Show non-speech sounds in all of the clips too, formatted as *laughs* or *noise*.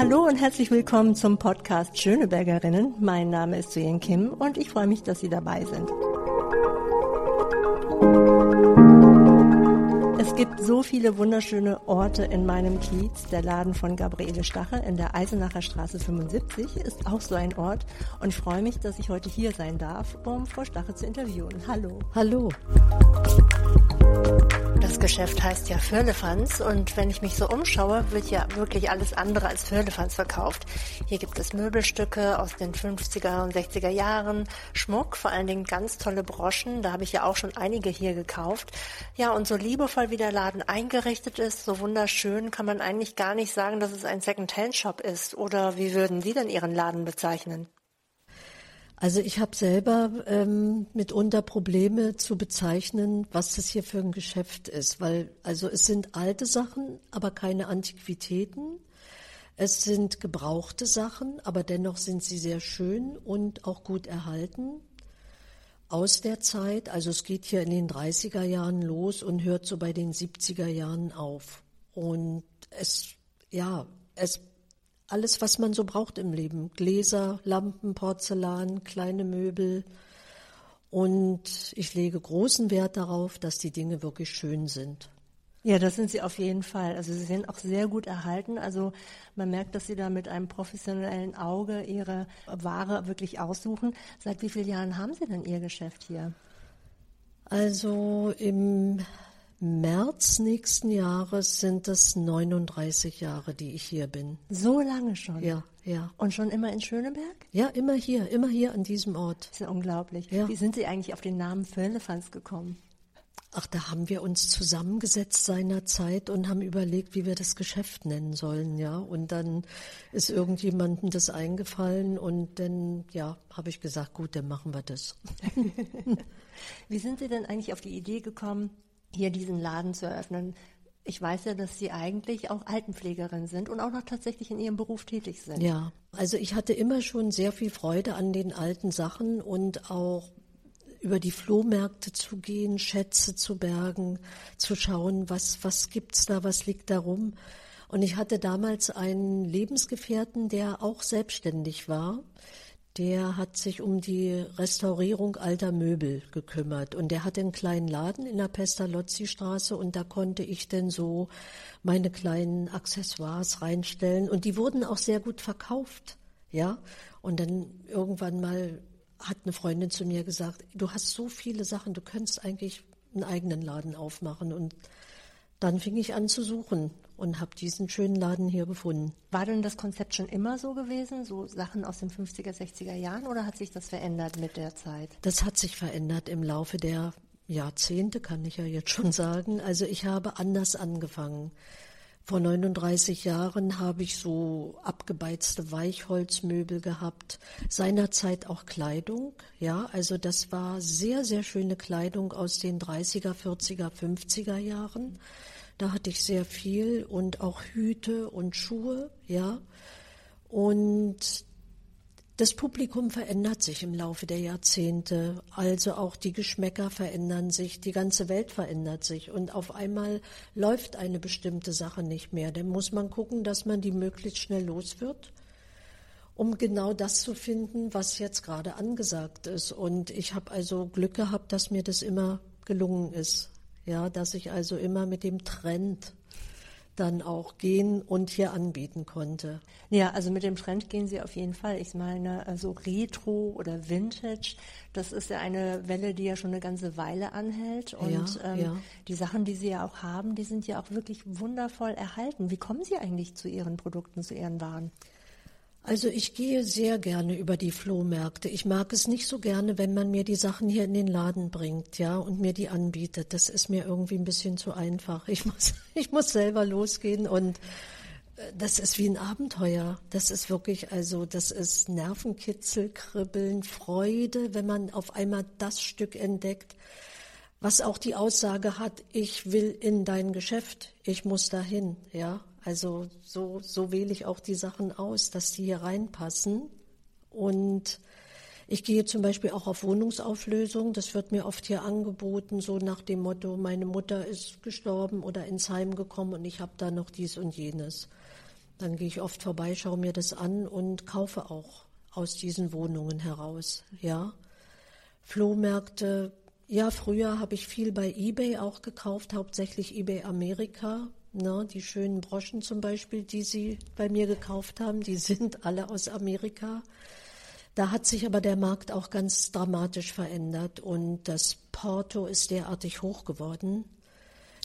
Hallo und herzlich willkommen zum Podcast Schönebergerinnen. Mein Name ist Suyen Kim und ich freue mich, dass Sie dabei sind. Es gibt so viele wunderschöne Orte in meinem Kiez. Der Laden von Gabriele Stache in der Eisenacher Straße 75 ist auch so ein Ort. Und ich freue mich, dass ich heute hier sein darf, um Frau Stache zu interviewen. Hallo. Hallo. Das Geschäft heißt ja Firlefanz und wenn ich mich so umschaue, wird ja wirklich alles andere als Firlefanz verkauft. Hier gibt es Möbelstücke aus den 50er und 60er Jahren, Schmuck, vor allen Dingen ganz tolle Broschen, da habe ich ja auch schon einige hier gekauft. Ja, und so liebevoll wie der Laden eingerichtet ist, so wunderschön, kann man eigentlich gar nicht sagen, dass es ein Second-Hand-Shop ist. Oder wie würden Sie denn Ihren Laden bezeichnen? Also ich habe selber ähm, mitunter Probleme zu bezeichnen, was das hier für ein Geschäft ist, weil also es sind alte Sachen, aber keine Antiquitäten. Es sind gebrauchte Sachen, aber dennoch sind sie sehr schön und auch gut erhalten aus der Zeit. Also es geht hier in den 30er Jahren los und hört so bei den 70er Jahren auf. Und es, ja, es alles, was man so braucht im Leben. Gläser, Lampen, Porzellan, kleine Möbel. Und ich lege großen Wert darauf, dass die Dinge wirklich schön sind. Ja, das sind sie auf jeden Fall. Also sie sind auch sehr gut erhalten. Also man merkt, dass sie da mit einem professionellen Auge ihre Ware wirklich aussuchen. Seit wie vielen Jahren haben Sie denn Ihr Geschäft hier? Also im März nächsten Jahres sind es 39 Jahre, die ich hier bin. So lange schon? Ja, ja. Und schon immer in Schöneberg? Ja, immer hier, immer hier an diesem Ort. Das ist ja unglaublich. Ja. Wie sind Sie eigentlich auf den Namen Firlefanz gekommen? Ach, da haben wir uns zusammengesetzt seinerzeit und haben überlegt, wie wir das Geschäft nennen sollen, ja. Und dann ist irgendjemandem das eingefallen und dann, ja, habe ich gesagt, gut, dann machen wir das. *laughs* wie sind Sie denn eigentlich auf die Idee gekommen, hier diesen Laden zu eröffnen. Ich weiß ja, dass Sie eigentlich auch Altenpflegerin sind und auch noch tatsächlich in Ihrem Beruf tätig sind. Ja, also ich hatte immer schon sehr viel Freude an den alten Sachen und auch über die Flohmärkte zu gehen, Schätze zu bergen, zu schauen, was, was gibt's da, was liegt da rum. Und ich hatte damals einen Lebensgefährten, der auch selbstständig war der hat sich um die Restaurierung alter Möbel gekümmert. Und der hatte einen kleinen Laden in der Pestalozzi-Straße. Und da konnte ich denn so meine kleinen Accessoires reinstellen. Und die wurden auch sehr gut verkauft, ja. Und dann irgendwann mal hat eine Freundin zu mir gesagt, du hast so viele Sachen, du könntest eigentlich einen eigenen Laden aufmachen. Und dann fing ich an zu suchen und habe diesen schönen Laden hier gefunden. War denn das Konzept schon immer so gewesen, so Sachen aus den 50er, 60er Jahren oder hat sich das verändert mit der Zeit? Das hat sich verändert im Laufe der Jahrzehnte, kann ich ja jetzt schon sagen. Also ich habe anders angefangen. Vor 39 Jahren habe ich so abgebeizte Weichholzmöbel gehabt, seinerzeit auch Kleidung, ja, also das war sehr, sehr schöne Kleidung aus den 30er, 40er, 50er Jahren. Da hatte ich sehr viel und auch Hüte und Schuhe, ja. Und das Publikum verändert sich im Laufe der Jahrzehnte, also auch die Geschmäcker verändern sich, die ganze Welt verändert sich und auf einmal läuft eine bestimmte Sache nicht mehr. Dann muss man gucken, dass man die möglichst schnell los wird, um genau das zu finden, was jetzt gerade angesagt ist. Und ich habe also Glück gehabt, dass mir das immer gelungen ist. Ja, dass ich also immer mit dem Trend dann auch gehen und hier anbieten konnte. Ja, also mit dem Trend gehen Sie auf jeden Fall. Ich meine, also Retro oder Vintage, das ist ja eine Welle, die ja schon eine ganze Weile anhält. Und ja, ähm, ja. die Sachen, die Sie ja auch haben, die sind ja auch wirklich wundervoll erhalten. Wie kommen Sie eigentlich zu Ihren Produkten, zu Ihren Waren? Also ich gehe sehr gerne über die Flohmärkte. Ich mag es nicht so gerne, wenn man mir die Sachen hier in den Laden bringt, ja, und mir die anbietet. Das ist mir irgendwie ein bisschen zu einfach. Ich *laughs* muss, ich muss selber losgehen und äh, das ist wie ein Abenteuer. Das ist wirklich, also, das ist Nervenkitzel, Kribbeln, Freude, wenn man auf einmal das Stück entdeckt, was auch die Aussage hat, ich will in dein Geschäft, ich muss dahin, ja. Also so, so wähle ich auch die Sachen aus, dass die hier reinpassen. Und ich gehe zum Beispiel auch auf Wohnungsauflösung. Das wird mir oft hier angeboten, so nach dem Motto, meine Mutter ist gestorben oder ins Heim gekommen und ich habe da noch dies und jenes. Dann gehe ich oft vorbei, schaue mir das an und kaufe auch aus diesen Wohnungen heraus. Ja, Flohmärkte. Ja, früher habe ich viel bei eBay auch gekauft, hauptsächlich eBay Amerika. Ne, die schönen Broschen zum Beispiel, die Sie bei mir gekauft haben, die sind alle aus Amerika. Da hat sich aber der Markt auch ganz dramatisch verändert und das Porto ist derartig hoch geworden.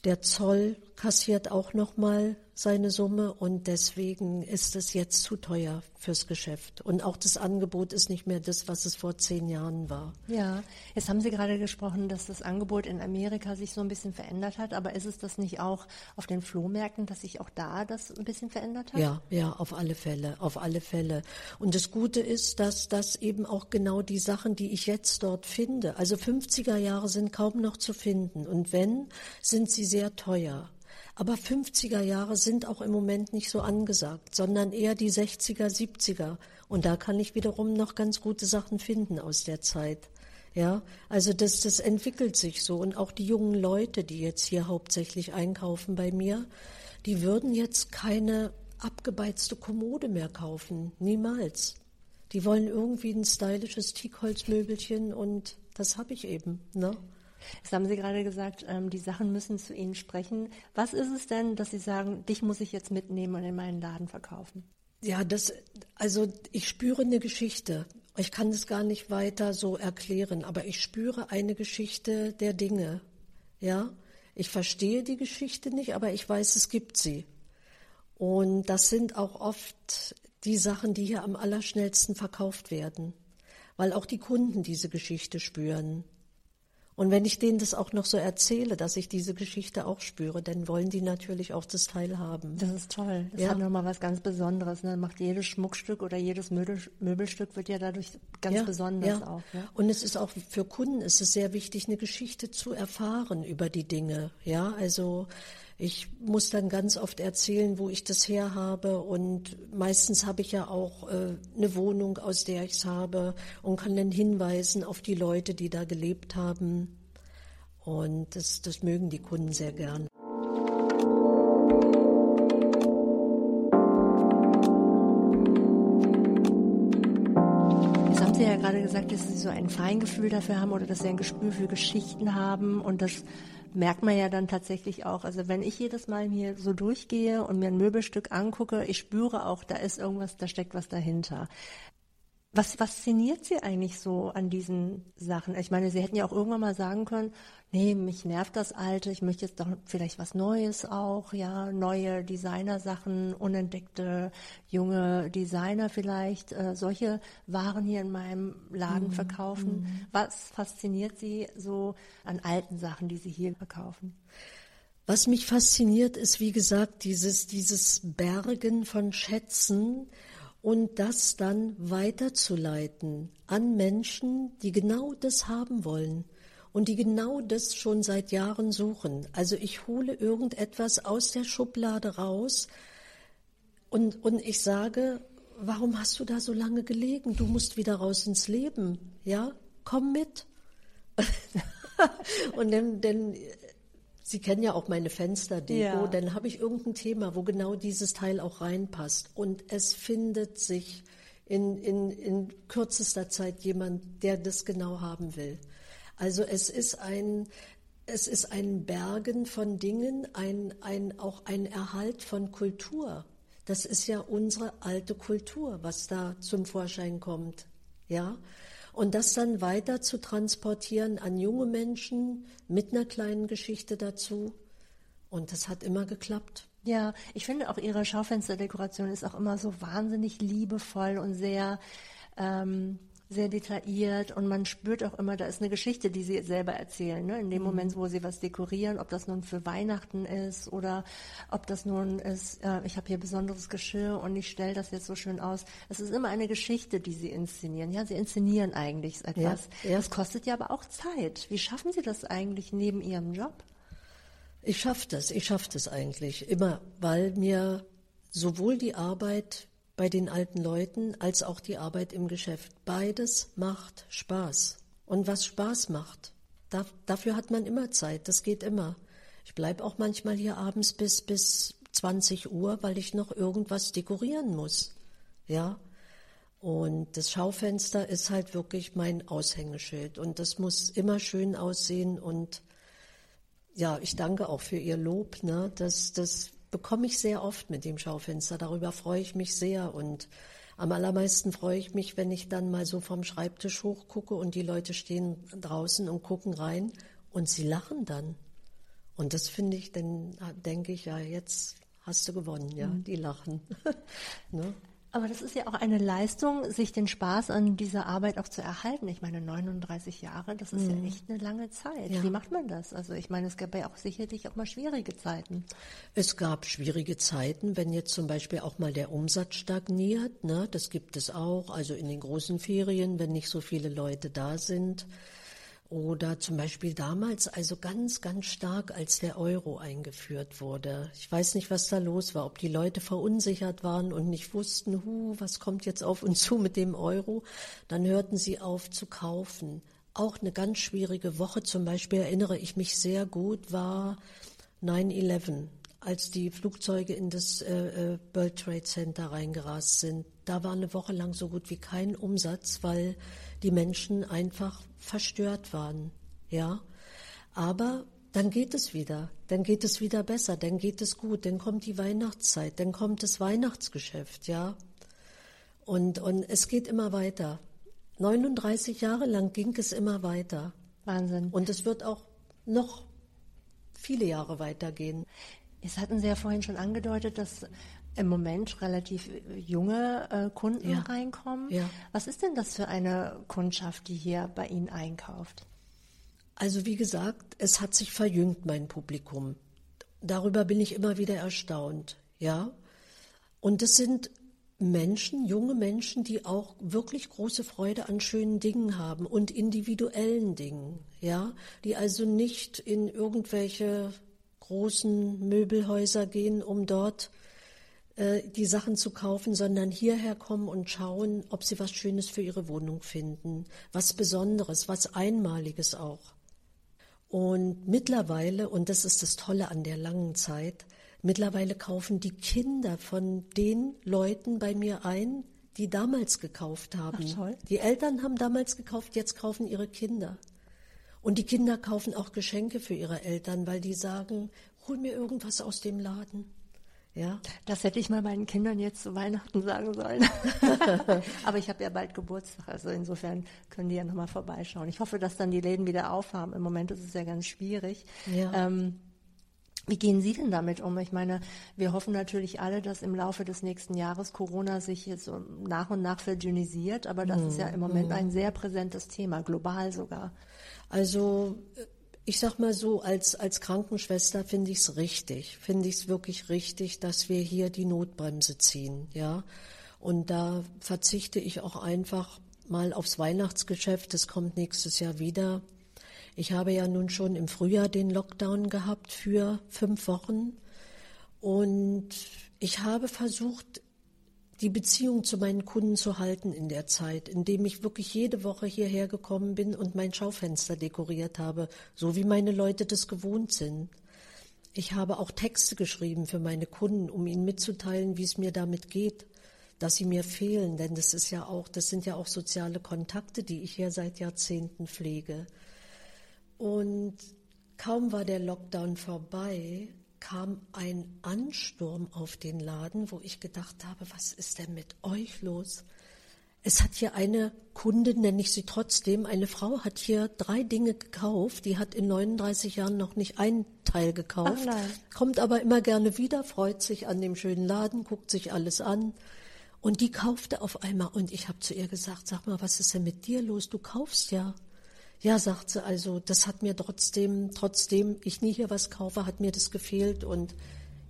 Der Zoll kassiert auch noch mal seine Summe und deswegen ist es jetzt zu teuer fürs Geschäft. Und auch das Angebot ist nicht mehr das, was es vor zehn Jahren war. Ja, jetzt haben Sie gerade gesprochen, dass das Angebot in Amerika sich so ein bisschen verändert hat, aber ist es das nicht auch auf den Flohmärkten, dass sich auch da das ein bisschen verändert hat? Ja, ja, auf alle Fälle, auf alle Fälle. Und das Gute ist, dass das eben auch genau die Sachen, die ich jetzt dort finde, also 50er Jahre sind kaum noch zu finden und wenn, sind sie sehr teuer. Aber 50er Jahre sind auch im Moment nicht so angesagt, sondern eher die 60er, 70er. Und da kann ich wiederum noch ganz gute Sachen finden aus der Zeit. Ja, also das, das entwickelt sich so. Und auch die jungen Leute, die jetzt hier hauptsächlich einkaufen bei mir, die würden jetzt keine abgebeizte Kommode mehr kaufen. Niemals. Die wollen irgendwie ein stylisches Teakholzmöbelchen und das habe ich eben. Ne? Jetzt haben Sie gerade gesagt, ähm, die Sachen müssen zu Ihnen sprechen. Was ist es denn, dass Sie sagen, dich muss ich jetzt mitnehmen und in meinen Laden verkaufen? Ja, das, also ich spüre eine Geschichte. Ich kann es gar nicht weiter so erklären, aber ich spüre eine Geschichte der Dinge. Ja, ich verstehe die Geschichte nicht, aber ich weiß, es gibt sie. Und das sind auch oft die Sachen, die hier am allerschnellsten verkauft werden, weil auch die Kunden diese Geschichte spüren. Und wenn ich denen das auch noch so erzähle, dass ich diese Geschichte auch spüre, dann wollen die natürlich auch das Teil haben. Das ist toll. Das ja. hat nochmal was ganz Besonderes. Ne? Macht jedes Schmuckstück oder jedes Möbel, Möbelstück wird ja dadurch ganz ja, besonders ja. auch. Ja? Und es ist auch für Kunden ist es sehr wichtig, eine Geschichte zu erfahren über die Dinge. Ja, also ich muss dann ganz oft erzählen, wo ich das her habe und meistens habe ich ja auch äh, eine Wohnung, aus der ich es habe und kann dann hinweisen auf die Leute, die da gelebt haben. Und das, das mögen die Kunden sehr gern. Gerade gesagt, dass Sie so ein Feingefühl dafür haben oder dass Sie ein Gespür für Geschichten haben und das merkt man ja dann tatsächlich auch. Also wenn ich jedes Mal hier so durchgehe und mir ein Möbelstück angucke, ich spüre auch, da ist irgendwas, da steckt was dahinter. Was fasziniert Sie eigentlich so an diesen Sachen? Ich meine, Sie hätten ja auch irgendwann mal sagen können, nee, mich nervt das Alte, ich möchte jetzt doch vielleicht was Neues auch, ja, neue Designersachen, unentdeckte junge Designer vielleicht, äh, solche Waren hier in meinem Laden mhm. verkaufen. Mhm. Was fasziniert Sie so an alten Sachen, die Sie hier verkaufen? Was mich fasziniert, ist, wie gesagt, dieses, dieses Bergen von Schätzen, und das dann weiterzuleiten an Menschen, die genau das haben wollen und die genau das schon seit Jahren suchen. Also ich hole irgendetwas aus der Schublade raus und, und ich sage, warum hast du da so lange gelegen? Du musst wieder raus ins Leben, ja? Komm mit. *laughs* und dann, dann Sie kennen ja auch meine Fensterdeko, ja. dann habe ich irgendein Thema, wo genau dieses Teil auch reinpasst. Und es findet sich in, in, in kürzester Zeit jemand, der das genau haben will. Also es ist ein, es ist ein Bergen von Dingen, ein, ein, auch ein Erhalt von Kultur. Das ist ja unsere alte Kultur, was da zum Vorschein kommt. Ja, und das dann weiter zu transportieren an junge Menschen mit einer kleinen Geschichte dazu. Und das hat immer geklappt. Ja, ich finde auch ihre Schaufensterdekoration ist auch immer so wahnsinnig liebevoll und sehr ähm, sehr detailliert und man spürt auch immer, da ist eine Geschichte, die sie selber erzählen. Ne? In dem mhm. Moment, wo sie was dekorieren, ob das nun für Weihnachten ist oder ob das nun ist, äh, ich habe hier besonderes Geschirr und ich stelle das jetzt so schön aus. Es ist immer eine Geschichte, die sie inszenieren. Ja, sie inszenieren eigentlich etwas. Ja, ja. Das kostet ja aber auch Zeit. Wie schaffen Sie das eigentlich neben Ihrem Job? Ich schaffe das, ich schaffe das eigentlich immer, weil mir sowohl die Arbeit bei den alten Leuten als auch die Arbeit im Geschäft. Beides macht Spaß. Und was Spaß macht, da, dafür hat man immer Zeit, das geht immer. Ich bleibe auch manchmal hier abends bis, bis 20 Uhr, weil ich noch irgendwas dekorieren muss. Ja. Und das Schaufenster ist halt wirklich mein Aushängeschild. Und das muss immer schön aussehen. Und ja, ich danke auch für Ihr Lob. Ne? Das, das bekomme ich sehr oft mit dem Schaufenster. Darüber freue ich mich sehr. Und am allermeisten freue ich mich, wenn ich dann mal so vom Schreibtisch hochgucke und die Leute stehen draußen und gucken rein und sie lachen dann. Und das finde ich, dann denke ich, ja, jetzt hast du gewonnen, ja, mhm. die lachen. *laughs* ne? Aber das ist ja auch eine Leistung, sich den Spaß an dieser Arbeit auch zu erhalten. Ich meine, 39 Jahre, das ist mhm. ja echt eine lange Zeit. Ja. Wie macht man das? Also ich meine, es gab ja auch sicherlich auch mal schwierige Zeiten. Es gab schwierige Zeiten, wenn jetzt zum Beispiel auch mal der Umsatz stagniert. Ne? Das gibt es auch. Also in den großen Ferien, wenn nicht so viele Leute da sind. Oder zum Beispiel damals, also ganz, ganz stark, als der Euro eingeführt wurde. Ich weiß nicht, was da los war, ob die Leute verunsichert waren und nicht wussten, hu, was kommt jetzt auf uns zu mit dem Euro. Dann hörten sie auf zu kaufen. Auch eine ganz schwierige Woche zum Beispiel, erinnere ich mich sehr gut, war 9-11, als die Flugzeuge in das äh, äh, World Trade Center reingerast sind. Da war eine Woche lang so gut wie kein Umsatz, weil die Menschen einfach verstört waren, ja. Aber dann geht es wieder, dann geht es wieder besser, dann geht es gut, dann kommt die Weihnachtszeit, dann kommt das Weihnachtsgeschäft, ja. Und, und es geht immer weiter. 39 Jahre lang ging es immer weiter. Wahnsinn. Und es wird auch noch viele Jahre weitergehen. Jetzt hatten Sie ja vorhin schon angedeutet, dass im Moment relativ junge äh, Kunden ja. reinkommen. Ja. Was ist denn das für eine Kundschaft, die hier bei Ihnen einkauft? Also wie gesagt, es hat sich verjüngt, mein Publikum. Darüber bin ich immer wieder erstaunt, ja. Und es sind Menschen, junge Menschen, die auch wirklich große Freude an schönen Dingen haben und individuellen Dingen, ja, die also nicht in irgendwelche großen Möbelhäuser gehen, um dort äh, die Sachen zu kaufen, sondern hierher kommen und schauen, ob sie was Schönes für ihre Wohnung finden, was Besonderes, was Einmaliges auch. Und mittlerweile, und das ist das Tolle an der langen Zeit, mittlerweile kaufen die Kinder von den Leuten bei mir ein, die damals gekauft haben. Ach, toll. Die Eltern haben damals gekauft, jetzt kaufen ihre Kinder. Und die Kinder kaufen auch Geschenke für ihre Eltern, weil die sagen, hol mir irgendwas aus dem Laden. Ja. Das hätte ich mal meinen Kindern jetzt zu Weihnachten sagen sollen. *laughs* Aber ich habe ja bald Geburtstag, also insofern können die ja nochmal vorbeischauen. Ich hoffe, dass dann die Läden wieder aufhaben. Im Moment ist es ja ganz schwierig. Ja. Ähm, wie gehen Sie denn damit um? Ich meine, wir hoffen natürlich alle, dass im Laufe des nächsten Jahres Corona sich jetzt so nach und nach verdünnisiert, aber das mm, ist ja im Moment mm. ein sehr präsentes Thema, global sogar. Also ich sag mal so, als, als Krankenschwester finde ich es richtig, finde ich es wirklich richtig, dass wir hier die Notbremse ziehen, ja. Und da verzichte ich auch einfach mal aufs Weihnachtsgeschäft, das kommt nächstes Jahr wieder. Ich habe ja nun schon im Frühjahr den Lockdown gehabt für fünf Wochen und ich habe versucht, die Beziehung zu meinen Kunden zu halten in der Zeit, indem ich wirklich jede Woche hierher gekommen bin und mein Schaufenster dekoriert habe, so wie meine Leute das gewohnt sind. Ich habe auch Texte geschrieben für meine Kunden, um ihnen mitzuteilen, wie es mir damit geht, dass sie mir fehlen, denn das ist ja auch, das sind ja auch soziale Kontakte, die ich hier seit Jahrzehnten pflege. Und kaum war der Lockdown vorbei, kam ein Ansturm auf den Laden, wo ich gedacht habe, was ist denn mit euch los? Es hat hier eine Kundin, nenne ich sie trotzdem, eine Frau hat hier drei Dinge gekauft, die hat in 39 Jahren noch nicht ein Teil gekauft, kommt aber immer gerne wieder, freut sich an dem schönen Laden, guckt sich alles an. Und die kaufte auf einmal und ich habe zu ihr gesagt, sag mal, was ist denn mit dir los? Du kaufst ja. Ja, sagt sie, also das hat mir trotzdem, trotzdem ich nie hier was kaufe, hat mir das gefehlt und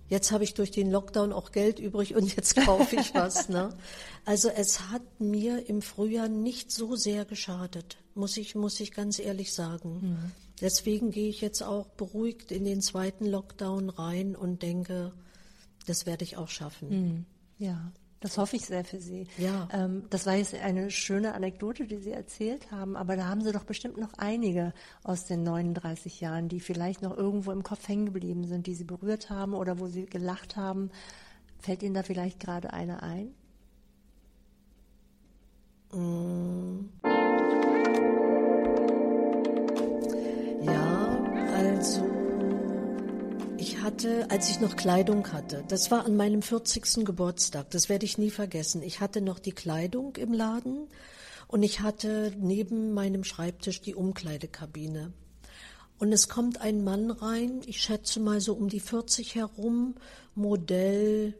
jetzt habe ich durch den Lockdown auch Geld übrig und jetzt kaufe ich was. Ne? *laughs* Also es hat mir im Frühjahr nicht so sehr geschadet, muss ich, muss ich ganz ehrlich sagen. Mhm. Deswegen gehe ich jetzt auch beruhigt in den zweiten Lockdown rein und denke, das werde ich auch schaffen. Mhm. Ja. Das hoffe ich sehr für Sie. Ja. Ähm, das war jetzt eine schöne Anekdote, die Sie erzählt haben, aber da haben Sie doch bestimmt noch einige aus den 39 Jahren, die vielleicht noch irgendwo im Kopf hängen geblieben sind, die Sie berührt haben oder wo Sie gelacht haben. Fällt Ihnen da vielleicht gerade eine ein? Ja, also ich hatte, als ich noch Kleidung hatte, das war an meinem 40. Geburtstag, das werde ich nie vergessen. Ich hatte noch die Kleidung im Laden und ich hatte neben meinem Schreibtisch die Umkleidekabine. Und es kommt ein Mann rein, ich schätze mal so um die 40 herum, Modell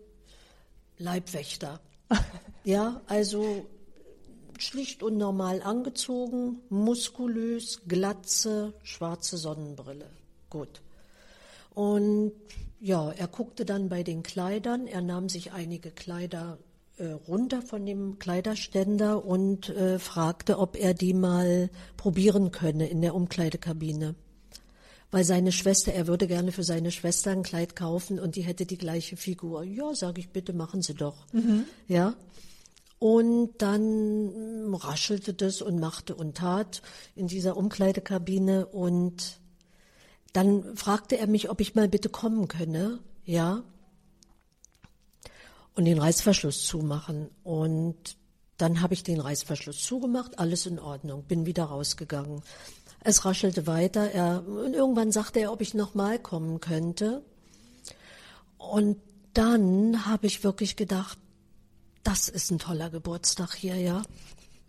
Leibwächter. *laughs* ja, also schlicht und normal angezogen, muskulös, glatze, schwarze Sonnenbrille. Gut. Und ja, er guckte dann bei den Kleidern, er nahm sich einige Kleider äh, runter von dem Kleiderständer und äh, fragte, ob er die mal probieren könne in der Umkleidekabine. Weil seine Schwester, er würde gerne für seine Schwester ein Kleid kaufen und die hätte die gleiche Figur. Ja, sage ich, bitte machen Sie doch. Ja. Und dann raschelte das und machte und tat in dieser Umkleidekabine und dann fragte er mich, ob ich mal bitte kommen könne, ja, und den Reißverschluss zumachen. Und dann habe ich den Reißverschluss zugemacht, alles in Ordnung, bin wieder rausgegangen. Es raschelte weiter. Er, und irgendwann sagte er, ob ich nochmal kommen könnte. Und dann habe ich wirklich gedacht, das ist ein toller Geburtstag hier, ja.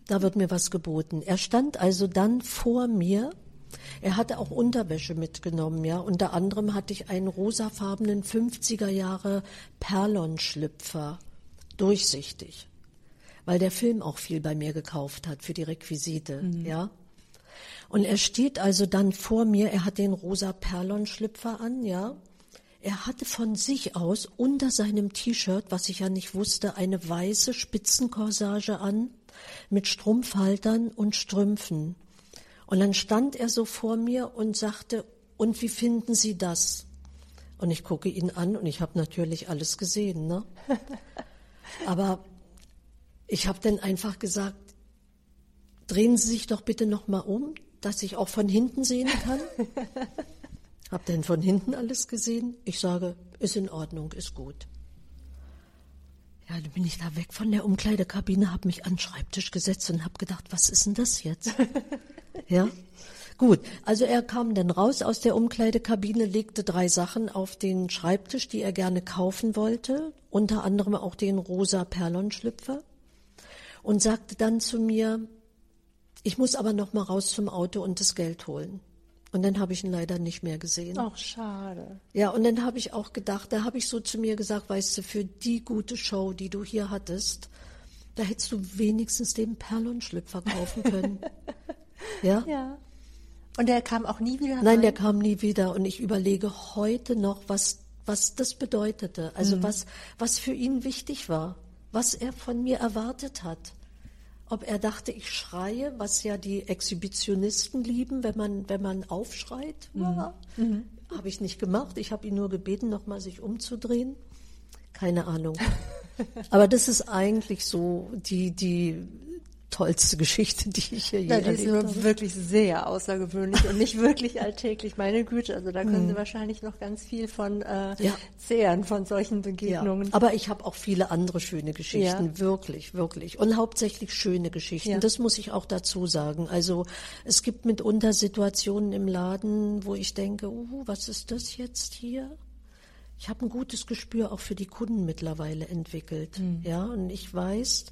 Da wird mir was geboten. Er stand also dann vor mir. Er hatte auch Unterwäsche mitgenommen, ja. Unter anderem hatte ich einen rosafarbenen 50er Jahre Perlon-Schlüpfer. Durchsichtig. Weil der Film auch viel bei mir gekauft hat für die Requisite, ja. Und er steht also dann vor mir, er hat den rosa Perlon-Schlüpfer an, ja. Er hatte von sich aus unter seinem T-Shirt, was ich ja nicht wusste, eine weiße Spitzenkorsage an mit Strumpfhaltern und Strümpfen. Und dann stand er so vor mir und sagte, und wie finden Sie das? Und ich gucke ihn an und ich habe natürlich alles gesehen, ne? *laughs* Aber ich habe dann einfach gesagt, drehen Sie sich doch bitte noch mal um, dass ich auch von hinten sehen kann. *laughs* hab denn von hinten alles gesehen? Ich sage, ist in Ordnung, ist gut. Ja, dann bin ich da weg von der Umkleidekabine, habe mich an den Schreibtisch gesetzt und habe gedacht, was ist denn das jetzt? *laughs* ja, gut. Also er kam dann raus aus der Umkleidekabine, legte drei Sachen auf den Schreibtisch, die er gerne kaufen wollte, unter anderem auch den rosa Perlonschlüpfer und sagte dann zu mir, ich muss aber noch mal raus zum Auto und das Geld holen. Und dann habe ich ihn leider nicht mehr gesehen. Ach, schade. Ja, und dann habe ich auch gedacht, da habe ich so zu mir gesagt, weißt du, für die gute Show, die du hier hattest, da hättest du wenigstens den Perlonschlüpfer kaufen können. *laughs* ja? Ja. Und der kam auch nie wieder Nein, rein? der kam nie wieder. Und ich überlege heute noch, was, was das bedeutete. Also was, was für ihn wichtig war. Was er von mir erwartet hat. Ob er dachte, ich schreie, was ja die Exhibitionisten lieben, wenn man, wenn man aufschreit. Ja. Habe ich nicht gemacht. Ich habe ihn nur gebeten, nochmal sich umzudrehen. Keine Ahnung. *laughs* Aber das ist eigentlich so die, die tollste Geschichte, die ich hier je Na, die ist erlebt nur habe. wirklich sehr außergewöhnlich und nicht wirklich *laughs* alltäglich. Meine Güte, also da können Sie wahrscheinlich noch ganz viel von äh. Ja. zehren, von solchen Ja, Begegnungen. aber ich habe auch viele andere schöne Geschichten, Ja. wirklich, wirklich. Und hauptsächlich schöne Geschichten, Ja. das muss ich auch dazu sagen. Also es gibt mitunter Situationen im Laden, wo ich denke, uh, was ist das jetzt hier? Ich habe ein gutes Gespür auch für die Kunden mittlerweile entwickelt. Hm. Ja, und ich weiß,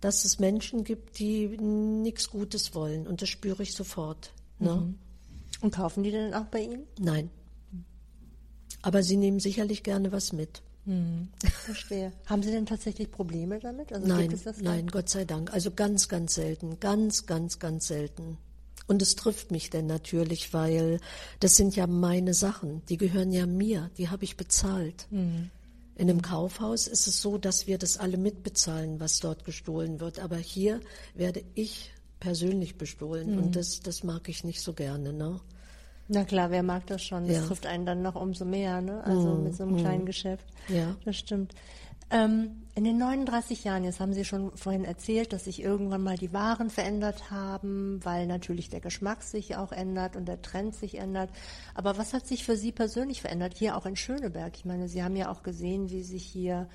dass es Menschen gibt, die nichts Gutes wollen. Und das spüre ich sofort. Ne? Mhm. Und kaufen die denn auch bei Ihnen? Nein. Aber sie nehmen sicherlich gerne was mit. *laughs* Verstehe. Haben Sie denn tatsächlich Probleme damit? Also Nein, nein, Gott sei Dank. Also ganz, ganz selten. Ganz, ganz, ganz selten. Und es trifft mich denn natürlich, weil das sind ja meine Sachen. Die gehören ja mir. Die habe ich bezahlt. Mhm. In einem Kaufhaus ist es so, dass wir das alle mitbezahlen, was dort gestohlen wird. Aber hier werde ich persönlich bestohlen. Mhm. Und das, das mag ich nicht so gerne, ne? Na klar, wer mag das schon? Das Ja. trifft einen dann noch umso mehr, ne? Also mit so einem kleinen Geschäft. Ja. Das stimmt. Ähm, in den 39 Jahren, jetzt haben Sie schon vorhin erzählt, dass sich irgendwann mal die Waren verändert haben, weil natürlich der Geschmack sich auch ändert und der Trend sich ändert. Aber was hat sich für Sie persönlich verändert, hier auch in Schöneberg? Ich meine, Sie haben ja auch gesehen, wie sich hier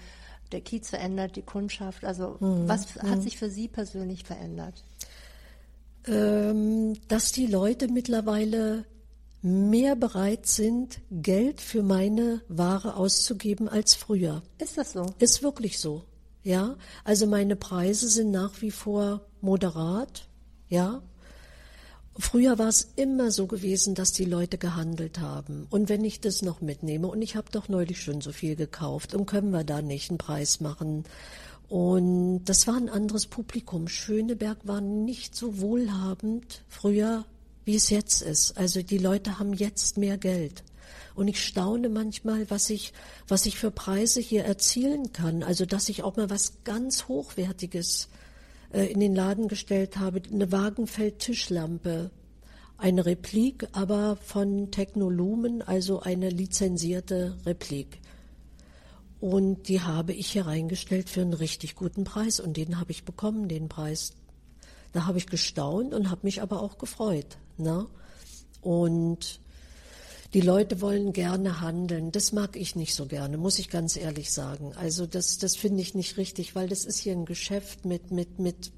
der Kiez verändert, die Kundschaft. Also mhm. was hat mhm. sich für Sie persönlich verändert? Ähm, dass die Leute mittlerweile mehr bereit sind, Geld für meine Ware auszugeben als früher. Ist das so? Ist wirklich so. Ja, also meine Preise sind nach wie vor moderat. Ja. Früher war es immer so gewesen, dass die Leute gehandelt haben. Und wenn ich das noch mitnehme, und ich habe doch neulich schon so viel gekauft, und können wir da nicht einen Preis machen? Und das war ein anderes Publikum. Schöneberg war nicht so wohlhabend früher wie es jetzt ist. Also die Leute haben jetzt mehr Geld. Und ich staune manchmal, was ich, was ich für Preise hier erzielen kann. Also, dass ich auch mal was ganz Hochwertiges äh, in den Laden gestellt habe. Eine Wagenfeld-Tischlampe. Eine Replik, aber von Technolumen, also eine lizenzierte Replik. Und die habe ich hier reingestellt für einen richtig guten Preis. Und den habe ich bekommen, den Preis. Da habe ich gestaunt und habe mich aber auch gefreut. Ne? Und die Leute wollen gerne handeln. Das mag ich nicht so gerne, muss ich ganz ehrlich sagen. Also das, das finde ich nicht richtig, weil das ist hier ein Geschäft mit, mit, mit,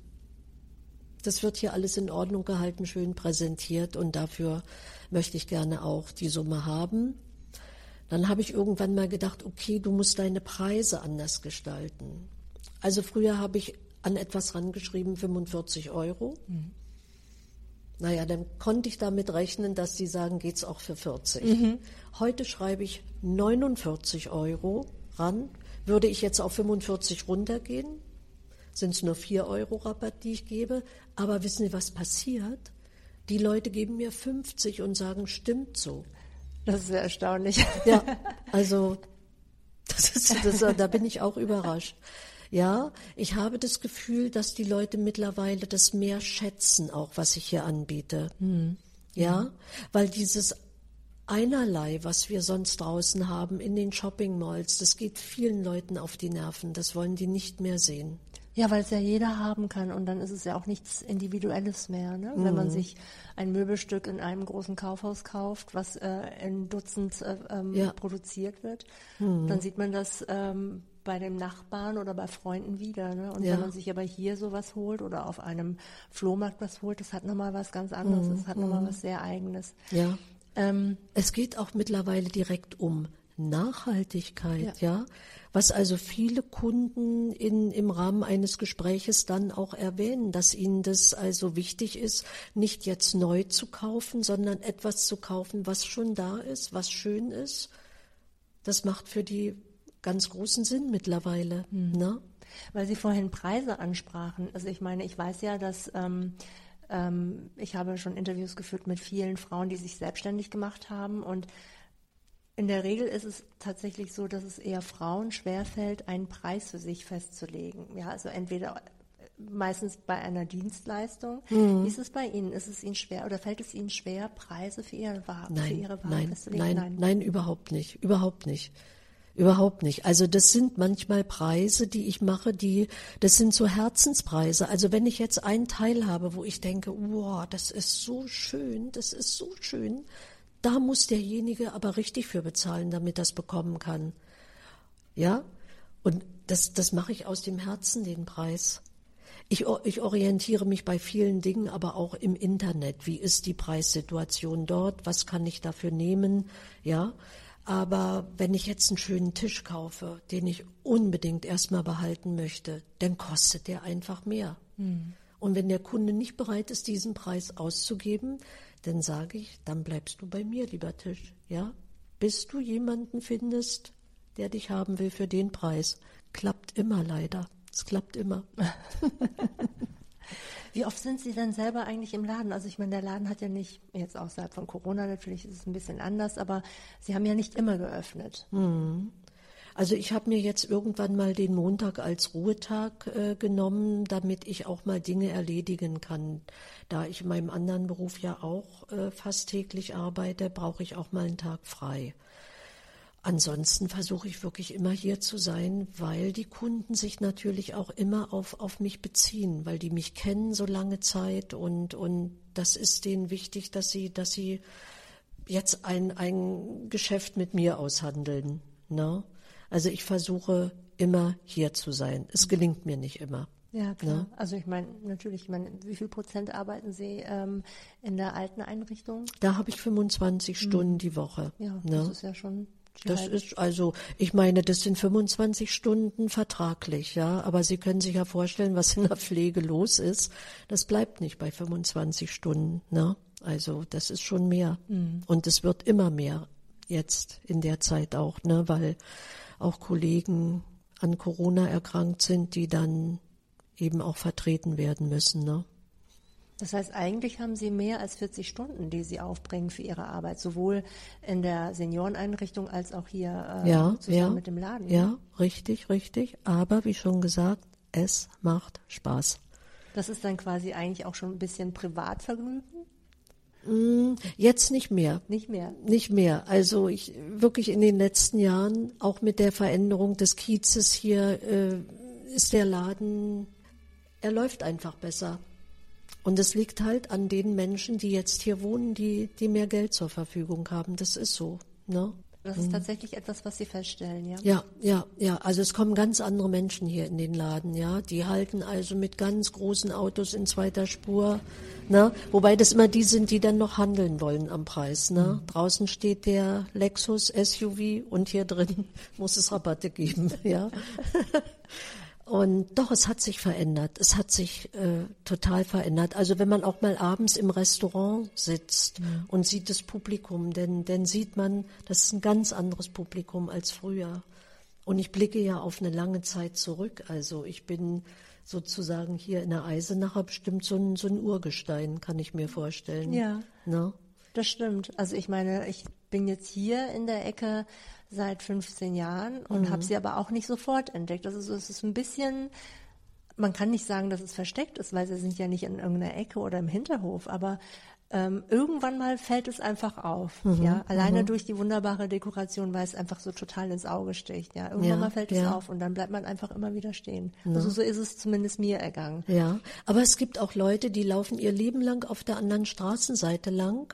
das wird hier alles in Ordnung gehalten, schön präsentiert und dafür möchte ich gerne auch die Summe haben. Dann habe ich irgendwann mal gedacht, okay, du musst deine Preise anders gestalten. Also früher habe ich an etwas rangeschrieben, 45 Euro. Mhm. Naja, dann konnte ich damit rechnen, dass sie sagen, geht's auch für 40. Mhm. Heute schreibe ich 49 Euro ran. Würde ich jetzt auf 45 runtergehen, sind es nur 4 Euro Rabatt, die ich gebe. Aber wissen Sie, was passiert? Die Leute geben mir 50 und sagen, stimmt so. Das ist sehr erstaunlich. Ja, *laughs* also das ist, das, da bin ich auch überrascht. Ja, ich habe das Gefühl, dass die Leute mittlerweile das mehr schätzen, auch was ich hier anbiete. Mhm. Ja, weil dieses einerlei, was wir sonst draußen haben in den Shopping Malls, das geht vielen Leuten auf die Nerven. Das wollen die nicht mehr sehen. Ja, weil es ja jeder haben kann und dann ist es ja auch nichts Individuelles mehr. Ne? Mhm. Wenn man mhm. sich ein Möbelstück in einem großen Kaufhaus kauft, was äh, in Dutzend äh, ähm, ja. produziert wird, mhm. dann sieht man das ähm, bei dem Nachbarn oder bei Freunden wieder. Ne? Und ja. wenn man sich aber hier sowas holt oder auf einem Flohmarkt was holt, das hat nochmal was ganz anderes. Das hat nochmal mhm. was sehr Eigenes. Ja. Ähm, es geht auch mittlerweile direkt um Nachhaltigkeit, ja. ja. Was also viele Kunden in, im Rahmen eines Gespräches dann auch erwähnen, dass ihnen das also wichtig ist, nicht jetzt neu zu kaufen, sondern etwas zu kaufen, was schon da ist, was schön ist. Das macht für die ganz großen Sinn mittlerweile. Mhm. Ne? Weil Sie vorhin Preise ansprachen. Also ich meine, ich weiß ja, dass ähm, ähm, ich habe schon Interviews geführt mit vielen Frauen, die sich selbstständig gemacht haben und in der Regel ist es tatsächlich so, dass es eher Frauen schwerfällt, einen Preis für sich festzulegen. Ja, also entweder meistens bei einer Dienstleistung. Mhm. Wie ist es bei Ihnen? Ist es Ihnen schwer oder fällt es Ihnen schwer, Preise für Ihre Ware, nein, für Ihre Ware nein, festzulegen? Nein, nein, nein, überhaupt nicht. Überhaupt nicht. Überhaupt nicht. Also das sind manchmal Preise, die ich mache, die, das sind so Herzenspreise. Also wenn ich jetzt einen Teil habe, wo ich denke, wow, das ist so schön, das ist so schön, da muss derjenige aber richtig für bezahlen, damit das bekommen kann. Ja? Und das, das mache ich aus dem Herzen, den Preis. Ich, ich orientiere mich bei vielen Dingen, aber auch im Internet. Wie ist die Preissituation dort? Was kann ich dafür nehmen? Ja? Aber wenn ich jetzt einen schönen Tisch kaufe, den ich unbedingt erstmal behalten möchte, dann kostet der einfach mehr. Mhm. Und wenn der Kunde nicht bereit ist, diesen Preis auszugeben, dann sage ich, dann bleibst du bei mir, lieber Tisch, ja? Bis du jemanden findest, der dich haben will für den Preis. Klappt immer leider. Es klappt immer. *laughs* Wie oft sind Sie denn selber eigentlich im Laden? Also ich meine, der Laden hat ja nicht, jetzt außerhalb von Corona natürlich ist es ein bisschen anders, aber Sie haben ja nicht immer geöffnet. Hm. Also ich habe mir jetzt irgendwann mal den Montag als Ruhetag äh, genommen, damit ich auch mal Dinge erledigen kann. Da ich in meinem anderen Beruf ja auch äh, fast täglich arbeite, brauche ich auch mal einen Tag frei. Ansonsten versuche ich wirklich immer hier zu sein, weil die Kunden sich natürlich auch immer auf, auf mich beziehen, weil die mich kennen so lange Zeit und, und das ist denen wichtig, dass sie, dass sie jetzt ein, ein Geschäft mit mir aushandeln. Ne? Also ich versuche immer hier zu sein. Es gelingt mir nicht immer. Ja, klar. Ne? Also ich meine, natürlich, ich meine, wie viel Prozent arbeiten Sie ähm, in der alten Einrichtung? Da habe ich 25 hm. Stunden die Woche. Ja, ne? das ist ja schon das ist also, ich meine, das sind 25 Stunden vertraglich, ja. Aber Sie können sich ja vorstellen, was in der Pflege los ist. Das bleibt nicht bei 25 Stunden, ne? Also, das ist schon mehr. Mhm. Und es wird immer mehr jetzt in der Zeit auch, ne? Weil auch Kollegen an Corona erkrankt sind, die dann eben auch vertreten werden müssen. Ne? Das heißt, eigentlich haben Sie mehr als 40 Stunden, die Sie aufbringen für Ihre Arbeit, sowohl in der Senioreneinrichtung als auch hier äh, ja, zusammen ja, mit dem Laden. Ja, richtig, richtig. Aber wie schon gesagt, es macht Spaß. Das ist dann quasi eigentlich auch schon ein bisschen Privatvergnügen? Mm, jetzt nicht mehr. Nicht mehr. Nicht mehr. Also ich wirklich in den letzten Jahren, auch mit der Veränderung des Kiezes hier, äh, ist der Laden er läuft einfach besser. Und es liegt halt an den Menschen, die jetzt hier wohnen, die, die mehr Geld zur Verfügung haben. Das ist so. Ne? Das ist mhm. tatsächlich etwas, was Sie feststellen, ja? Ja, ja, ja. Also es kommen ganz andere Menschen hier in den Laden, ja. Die halten also mit ganz großen Autos in zweiter Spur, ne? Wobei das immer die sind, die dann noch handeln wollen am Preis, ne? Mhm. Draußen steht der Lexus SUV und hier drin *laughs* muss es Rabatte geben, ja. *laughs* Und doch, es hat sich verändert. Es hat sich äh, total verändert. Also wenn man auch mal abends im Restaurant sitzt ja. und sieht das Publikum, denn dann sieht man, das ist ein ganz anderes Publikum als früher. Und ich blicke ja auf eine lange Zeit zurück. Also ich bin sozusagen hier in der Eisenacher bestimmt so ein, so ein Urgestein, kann ich mir vorstellen. Ja. Ne? Das stimmt. Also ich meine, ich bin jetzt hier in der Ecke seit 15 Jahren und mhm. habe sie aber auch nicht sofort entdeckt. Also es ist ein bisschen, man kann nicht sagen, dass es versteckt ist, weil sie sind ja nicht in irgendeiner Ecke oder im Hinterhof, aber ähm, irgendwann mal fällt es einfach auf, mhm. ja, alleine mhm. durch die wunderbare Dekoration, weil es einfach so total ins Auge sticht, ja, irgendwann ja, mal fällt ja. es auf und dann bleibt man einfach immer wieder stehen. Ja. Also so ist es zumindest mir ergangen. Ja, aber es gibt auch Leute, die laufen ihr Leben lang auf der anderen Straßenseite lang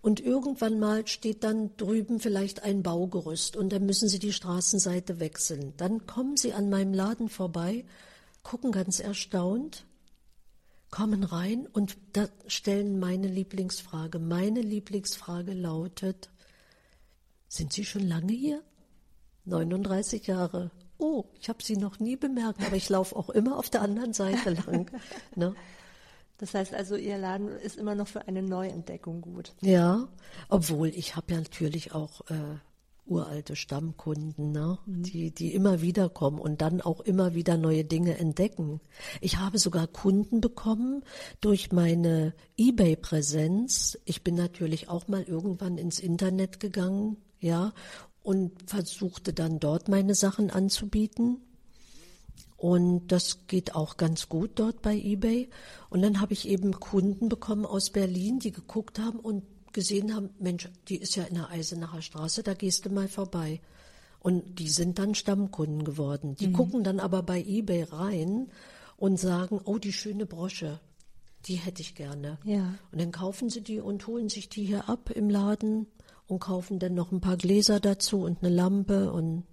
und irgendwann mal steht dann drüben vielleicht ein Baugerüst und dann müssen Sie die Straßenseite wechseln. Dann kommen Sie an meinem Laden vorbei, gucken ganz erstaunt, kommen rein und stellen meine Lieblingsfrage. Meine Lieblingsfrage lautet, sind Sie schon lange hier? 39 Jahre. Oh, ich habe Sie noch nie bemerkt, aber ich laufe auch immer auf der anderen Seite lang. ne? Das heißt also, Ihr Laden ist immer noch für eine Neuentdeckung gut. Ja, obwohl ich habe ja natürlich auch äh, uralte Stammkunden, ne? Mhm. die, die immer wieder kommen und dann auch immer wieder neue Dinge entdecken. Ich habe sogar Kunden bekommen durch meine eBay-Präsenz. Ich bin natürlich auch mal irgendwann ins Internet gegangen, ja, und versuchte dann dort meine Sachen anzubieten. Und das geht auch ganz gut dort bei eBay. Und dann habe ich eben Kunden bekommen aus Berlin, die geguckt haben und gesehen haben, Mensch, die ist ja in der Eisenacher Straße, da gehst du mal vorbei. Und die sind dann Stammkunden geworden. Die mhm. gucken dann aber bei eBay rein und sagen, oh, die schöne Brosche, die hätte ich gerne. Ja. Und dann kaufen sie die und holen sich die hier ab im Laden und kaufen dann noch ein paar Gläser dazu und eine Lampe und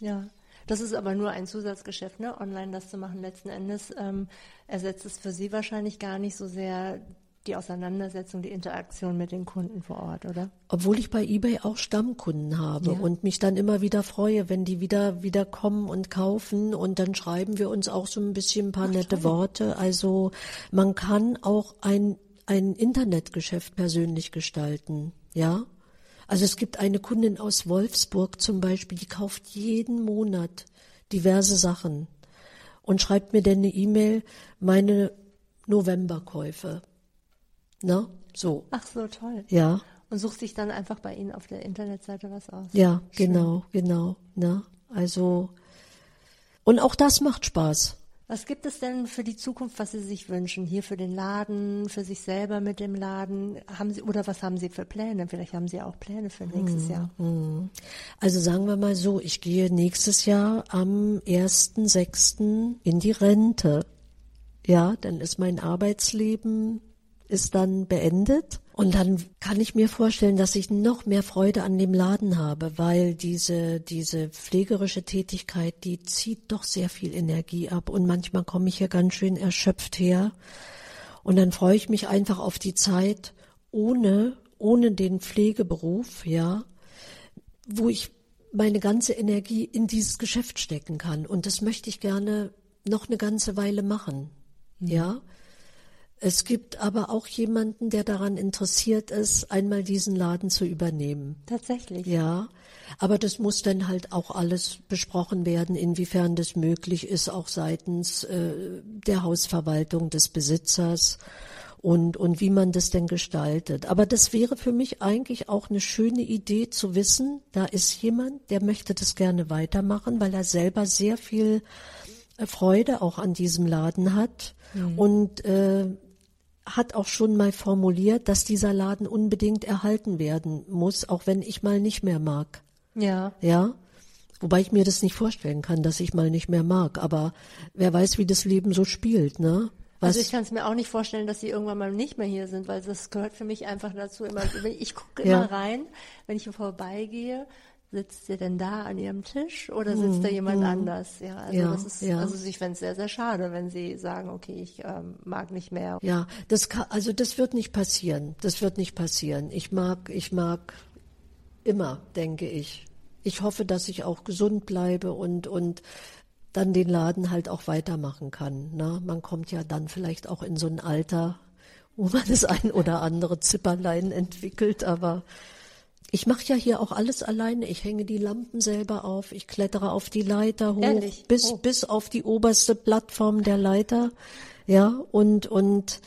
ja. Das ist aber nur ein Zusatzgeschäft, ne? online das zu machen. Letzten Endes ähm, ersetzt es für Sie wahrscheinlich gar nicht so sehr die Auseinandersetzung, die Interaktion mit den Kunden vor Ort, oder? Obwohl ich bei eBay auch Stammkunden habe ja. und mich dann immer wieder freue, wenn die wieder wieder kommen und kaufen und dann schreiben wir uns auch so ein bisschen ein paar Ach, nette toll. Worte. Also man kann auch ein ein Internetgeschäft persönlich gestalten, ja? Also es gibt eine Kundin aus Wolfsburg zum Beispiel, die kauft jeden Monat diverse Sachen und schreibt mir dann eine E-Mail, meine Novemberkäufe. Na, so. Ach so, toll. Ja. Und sucht sich dann einfach bei Ihnen auf der Internetseite was aus. Ja, Schön. genau, genau. Na, also, und auch das macht Spaß. Was gibt es denn für die Zukunft, was Sie sich wünschen? Hier für den Laden, für sich selber mit dem Laden? Haben Sie, oder was haben Sie für Pläne? Vielleicht haben Sie auch Pläne für nächstes hm, Jahr. Hm. Also sagen wir mal so, ich gehe nächstes Jahr am 1.6. in die Rente. Ja, dann ist mein Arbeitsleben ist dann beendet. Und dann kann ich mir vorstellen, dass ich noch mehr Freude an dem Laden habe, weil diese, diese pflegerische Tätigkeit, die zieht doch sehr viel Energie ab und manchmal komme ich hier ganz schön erschöpft her. Und dann freue ich mich einfach auf die Zeit ohne, ohne den Pflegeberuf, ja, wo ich meine ganze Energie in dieses Geschäft stecken kann. Und das möchte ich gerne noch eine ganze Weile machen, mhm. ja. Es gibt aber auch jemanden, der daran interessiert ist, einmal diesen Laden zu übernehmen. Tatsächlich. Ja. Aber das muss dann halt auch alles besprochen werden, inwiefern das möglich ist, auch seitens äh, der Hausverwaltung des Besitzers und, und wie man das denn gestaltet. Aber das wäre für mich eigentlich auch eine schöne Idee zu wissen, da ist jemand, der möchte das gerne weitermachen, weil er selber sehr viel äh, Freude auch an diesem Laden hat. Mhm. Und äh, hat auch schon mal formuliert, dass dieser Laden unbedingt erhalten werden muss, auch wenn ich mal nicht mehr mag. Ja. Ja. Wobei ich mir das nicht vorstellen kann, dass ich mal nicht mehr mag. Aber wer weiß, wie das Leben so spielt, ne? Was? Also ich kann es mir auch nicht vorstellen, dass sie irgendwann mal nicht mehr hier sind, weil das gehört für mich einfach dazu. Immer, *laughs* ich gucke immer ja. rein, wenn ich hier vorbeigehe sitzt sie denn da an ihrem Tisch oder sitzt da hm, jemand hm. anders? Ja, also ja, das ist, ja. also ich fände es sehr, sehr schade, wenn sie sagen, okay, ich ähm, mag nicht mehr. Ja, das kann, also das wird nicht passieren. Das wird nicht passieren. Ich mag, ich mag immer, denke ich. Ich hoffe, dass ich auch gesund bleibe und, und dann den Laden halt auch weitermachen kann. Ne? Man kommt ja dann vielleicht auch in so ein Alter, wo man das ein oder andere Zipperlein entwickelt, aber ich mache ja hier auch alles alleine. Ich hänge die Lampen selber auf. Ich klettere auf die Leiter hoch Ehrlich? bis oh. bis auf die oberste Plattform der Leiter. Ja, und und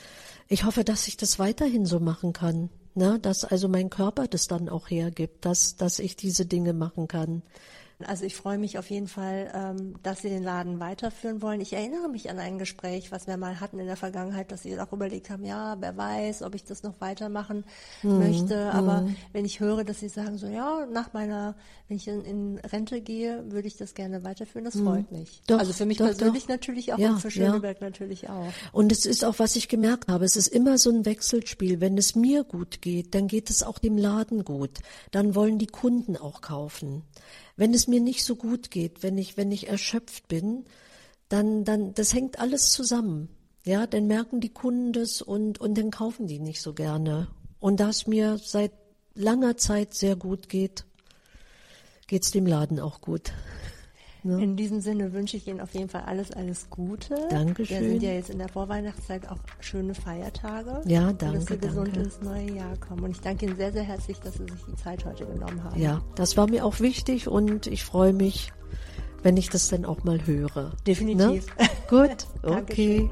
ich hoffe, dass ich das weiterhin so machen kann. Na, dass also mein Körper das dann auch hergibt, dass dass ich diese Dinge machen kann. Also ich freue mich auf jeden Fall, ähm, dass Sie den Laden weiterführen wollen. Ich erinnere mich an ein Gespräch, was wir mal hatten in der Vergangenheit, dass Sie auch überlegt haben, ja, wer weiß, ob ich das noch weitermachen mhm. möchte. Aber mhm. wenn ich höre, dass Sie sagen, so ja, nach meiner, wenn ich in, in Rente gehe, würde ich das gerne weiterführen, das mhm. freut mich. Doch, also für mich doch, persönlich doch. natürlich auch ja, und für Schöneberg ja. natürlich auch. Und es ist auch, was ich gemerkt habe, es ist immer so ein Wechselspiel. Wenn es mir gut geht, dann geht es auch dem Laden gut. Dann wollen die Kunden auch kaufen wenn es mir nicht so gut geht, wenn ich, wenn ich erschöpft bin, dann, dann, das hängt alles zusammen. Ja, dann merken die Kunden das und, und dann kaufen die nicht so gerne. Und da es mir seit langer Zeit sehr gut geht, geht's dem Laden auch gut. Ne? In diesem Sinne wünsche ich Ihnen auf jeden Fall alles, alles Gute. Dankeschön. Wir sind ja jetzt in der Vorweihnachtszeit auch schöne Feiertage. Ja, danke. Und dass Sie danke. gesund ins neue Jahr kommen. Und ich danke Ihnen sehr, sehr herzlich, dass Sie sich die Zeit heute genommen haben. Ja, das war mir auch wichtig und ich freue mich, wenn ich das dann auch mal höre. Definitiv. Ne? Gut, *laughs* okay.